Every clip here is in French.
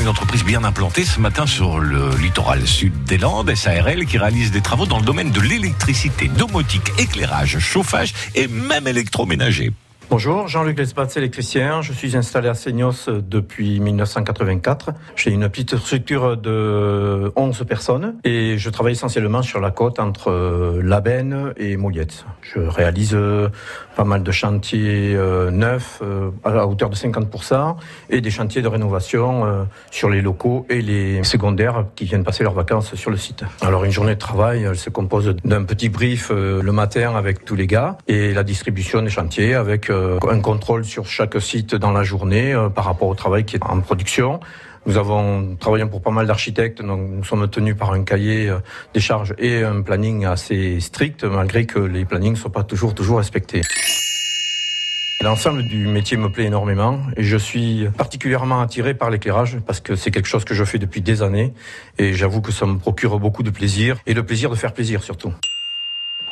une entreprise bien implantée ce matin sur le littoral sud des Landes, SARL, qui réalise des travaux dans le domaine de l'électricité, domotique, éclairage, chauffage et même électroménager. Bonjour, Jean-Luc Lesbat, électricien. Je suis installé à Seignos depuis 1984. J'ai une petite structure de 11 personnes et je travaille essentiellement sur la côte entre euh, Labenne et Mouliette. Je réalise euh, pas mal de chantiers euh, neufs à hauteur de 50% et des chantiers de rénovation sur les locaux et les secondaires qui viennent passer leurs vacances sur le site. Alors une journée de travail, se compose d'un petit brief le matin avec tous les gars et la distribution des chantiers avec un contrôle sur chaque site dans la journée euh, par rapport au travail qui est en production. Nous avons travaillé pour pas mal d'architectes, donc nous sommes tenus par un cahier euh, des charges et un planning assez strict, malgré que les plannings ne sont pas toujours toujours respectés. L'ensemble du métier me plaît énormément et je suis particulièrement attiré par l'éclairage parce que c'est quelque chose que je fais depuis des années et j'avoue que ça me procure beaucoup de plaisir et le plaisir de faire plaisir surtout.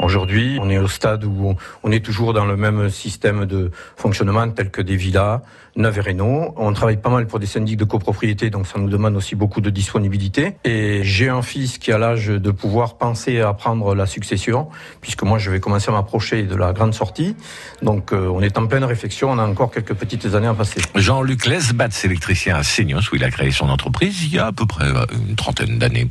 Aujourd'hui, on est au stade où on est toujours dans le même système de fonctionnement tel que des villas, neuves et rénaux. On travaille pas mal pour des syndics de copropriété, donc ça nous demande aussi beaucoup de disponibilité. Et j'ai un fils qui a l'âge de pouvoir penser à prendre la succession, puisque moi je vais commencer à m'approcher de la grande sortie. Donc euh, on est en pleine réflexion, on a encore quelques petites années à passer. Jean-Luc Lesbat, électricien à Seignos, où il a créé son entreprise il y a à peu près euh, une trentaine d'années